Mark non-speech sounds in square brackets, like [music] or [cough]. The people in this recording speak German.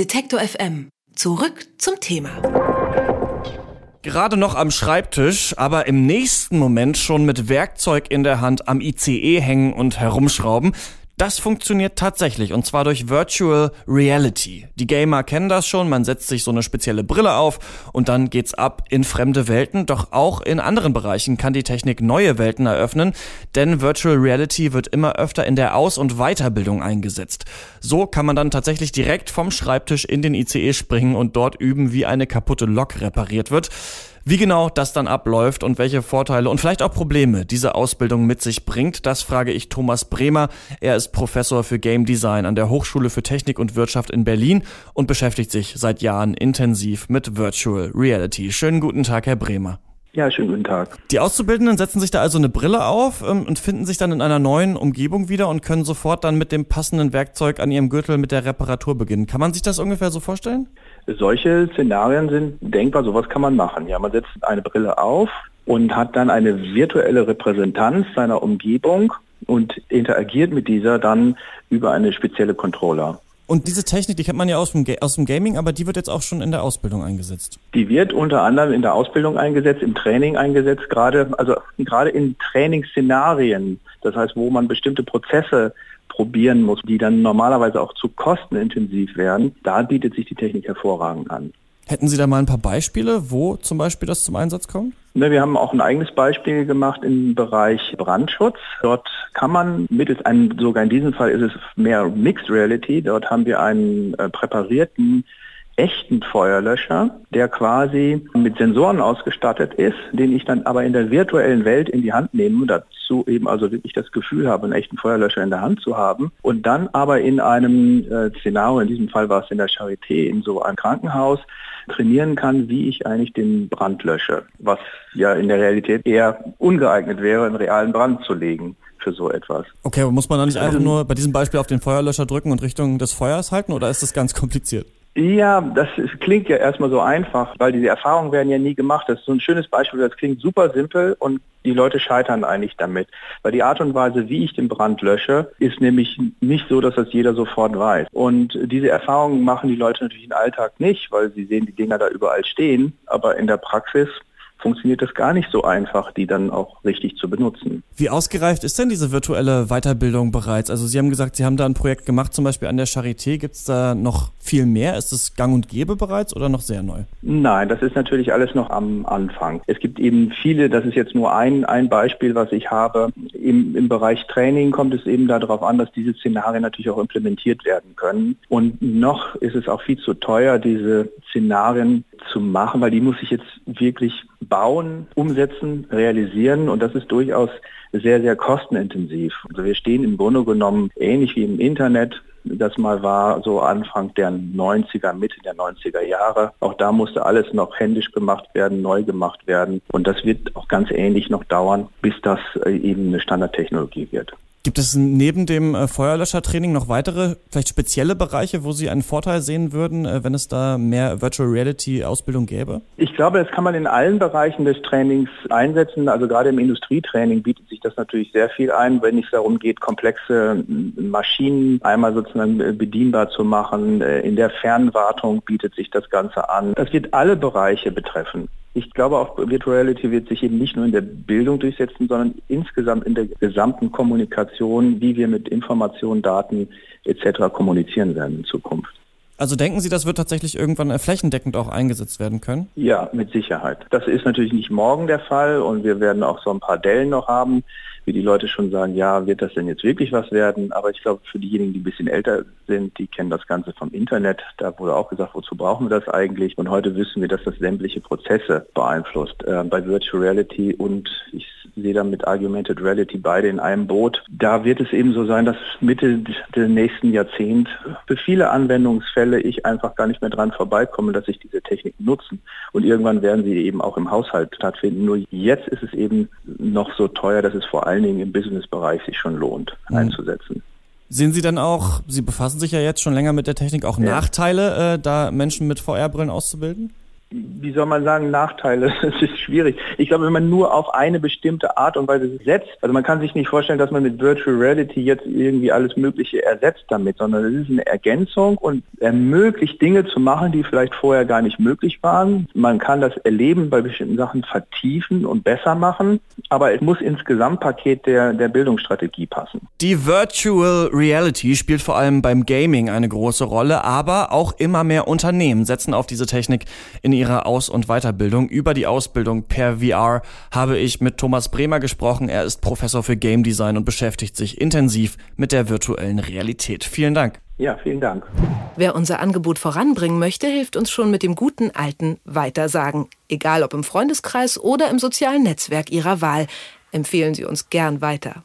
Detektor FM. Zurück zum Thema. Gerade noch am Schreibtisch, aber im nächsten Moment schon mit Werkzeug in der Hand am ICE hängen und herumschrauben. Das funktioniert tatsächlich und zwar durch Virtual Reality. Die Gamer kennen das schon, man setzt sich so eine spezielle Brille auf und dann geht's ab in fremde Welten. Doch auch in anderen Bereichen kann die Technik neue Welten eröffnen, denn Virtual Reality wird immer öfter in der Aus- und Weiterbildung eingesetzt. So kann man dann tatsächlich direkt vom Schreibtisch in den ICE springen und dort üben, wie eine kaputte Lok repariert wird. Wie genau das dann abläuft und welche Vorteile und vielleicht auch Probleme diese Ausbildung mit sich bringt, das frage ich Thomas Bremer. Er ist Professor für Game Design an der Hochschule für Technik und Wirtschaft in Berlin und beschäftigt sich seit Jahren intensiv mit Virtual Reality. Schönen guten Tag, Herr Bremer. Ja, schönen guten Tag. Die Auszubildenden setzen sich da also eine Brille auf ähm, und finden sich dann in einer neuen Umgebung wieder und können sofort dann mit dem passenden Werkzeug an ihrem Gürtel mit der Reparatur beginnen. Kann man sich das ungefähr so vorstellen? Solche Szenarien sind denkbar, sowas kann man machen. Ja, man setzt eine Brille auf und hat dann eine virtuelle Repräsentanz seiner Umgebung und interagiert mit dieser dann über eine spezielle Controller. Und diese Technik, die kennt man ja aus dem, aus dem Gaming, aber die wird jetzt auch schon in der Ausbildung eingesetzt. Die wird unter anderem in der Ausbildung eingesetzt, im Training eingesetzt, gerade, also gerade in Trainingsszenarien. Das heißt, wo man bestimmte Prozesse probieren muss, die dann normalerweise auch zu kostenintensiv werden, da bietet sich die Technik hervorragend an. Hätten Sie da mal ein paar Beispiele, wo zum Beispiel das zum Einsatz kommt? Ne, wir haben auch ein eigenes Beispiel gemacht im Bereich Brandschutz. Dort kann man mittels einem, sogar in diesem Fall ist es mehr Mixed Reality, dort haben wir einen äh, präparierten echten Feuerlöscher, der quasi mit Sensoren ausgestattet ist, den ich dann aber in der virtuellen Welt in die Hand nehme, dazu eben also wirklich das Gefühl habe, einen echten Feuerlöscher in der Hand zu haben und dann aber in einem äh, Szenario, in diesem Fall war es in der Charité, in so einem Krankenhaus, trainieren kann, wie ich eigentlich den Brand lösche, was ja in der Realität eher ungeeignet wäre, einen realen Brand zu legen für so etwas. Okay, aber muss man da nicht einfach nur bei diesem Beispiel auf den Feuerlöscher drücken und Richtung des Feuers halten oder ist das ganz kompliziert? Ja, das ist, klingt ja erstmal so einfach, weil diese Erfahrungen werden ja nie gemacht. Das ist so ein schönes Beispiel, das klingt super simpel und die Leute scheitern eigentlich damit. Weil die Art und Weise, wie ich den Brand lösche, ist nämlich nicht so, dass das jeder sofort weiß. Und diese Erfahrungen machen die Leute natürlich im Alltag nicht, weil sie sehen die Dinger da überall stehen. Aber in der Praxis funktioniert es gar nicht so einfach, die dann auch richtig zu benutzen. Wie ausgereift ist denn diese virtuelle Weiterbildung bereits? Also Sie haben gesagt, Sie haben da ein Projekt gemacht, zum Beispiel an der Charité. Gibt es da noch viel mehr? Ist es gang und gäbe bereits oder noch sehr neu? Nein, das ist natürlich alles noch am Anfang. Es gibt eben viele, das ist jetzt nur ein, ein Beispiel, was ich habe. Im, Im Bereich Training kommt es eben darauf an, dass diese Szenarien natürlich auch implementiert werden können. Und noch ist es auch viel zu teuer, diese Szenarien zu machen, weil die muss ich jetzt wirklich bauen, umsetzen, realisieren und das ist durchaus sehr, sehr kostenintensiv. Also wir stehen im Grunde genommen ähnlich wie im Internet, das mal war so Anfang der 90er, Mitte der 90er Jahre. Auch da musste alles noch händisch gemacht werden, neu gemacht werden. Und das wird auch ganz ähnlich noch dauern, bis das äh, eben eine Standardtechnologie wird. Gibt es neben dem äh, Feuerlöschertraining noch weitere, vielleicht spezielle Bereiche, wo Sie einen Vorteil sehen würden, äh, wenn es da mehr Virtual Reality Ausbildung gäbe? Ich glaube, das kann man in allen Bereichen des Trainings einsetzen. Also gerade im Industrietraining bietet sich das natürlich sehr viel ein, wenn es darum geht, komplexe Maschinen einmal sozusagen äh, bedienbar zu machen. In der Fernwartung bietet sich das Ganze an. Das wird alle Bereiche betreffen. Ich glaube auch Virtual Reality wird sich eben nicht nur in der Bildung durchsetzen, sondern insgesamt in der gesamten Kommunikation, wie wir mit Informationen, Daten etc. kommunizieren werden in Zukunft. Also denken Sie, das wird tatsächlich irgendwann flächendeckend auch eingesetzt werden können? Ja, mit Sicherheit. Das ist natürlich nicht morgen der Fall und wir werden auch so ein paar Dellen noch haben, wie die Leute schon sagen, ja, wird das denn jetzt wirklich was werden? Aber ich glaube, für diejenigen, die ein bisschen älter sind, die kennen das Ganze vom Internet. Da wurde auch gesagt, wozu brauchen wir das eigentlich? Und heute wissen wir, dass das sämtliche Prozesse beeinflusst. Äh, bei Virtual Reality und ich sehe da mit Augmented Reality beide in einem Boot. Da wird es eben so sein, dass Mitte des nächsten Jahrzehnts für viele Anwendungsfälle ich einfach gar nicht mehr dran vorbeikomme, dass ich diese Technik nutzen. Und irgendwann werden sie eben auch im Haushalt stattfinden. Nur jetzt ist es eben noch so teuer, dass es vor allen Dingen im Businessbereich sich schon lohnt, mhm. einzusetzen. Sehen Sie dann auch, Sie befassen sich ja jetzt schon länger mit der Technik, auch ja. Nachteile, äh, da Menschen mit VR-Brillen auszubilden? Wie soll man sagen, Nachteile. [laughs] Es ist schwierig. Ich glaube, wenn man nur auf eine bestimmte Art und Weise setzt, also man kann sich nicht vorstellen, dass man mit Virtual Reality jetzt irgendwie alles Mögliche ersetzt damit, sondern es ist eine Ergänzung und ermöglicht Dinge zu machen, die vielleicht vorher gar nicht möglich waren. Man kann das Erleben bei bestimmten Sachen vertiefen und besser machen, aber es muss ins Gesamtpaket der, der Bildungsstrategie passen. Die Virtual Reality spielt vor allem beim Gaming eine große Rolle, aber auch immer mehr Unternehmen setzen auf diese Technik in ihrer Aus- und Weiterbildung. Über die Ausbildung per VR habe ich mit Thomas Bremer gesprochen. Er ist Professor für Game Design und beschäftigt sich intensiv mit der virtuellen Realität. Vielen Dank. Ja, vielen Dank. Wer unser Angebot voranbringen möchte, hilft uns schon mit dem guten alten Weitersagen. Egal ob im Freundeskreis oder im sozialen Netzwerk Ihrer Wahl. Empfehlen Sie uns gern weiter.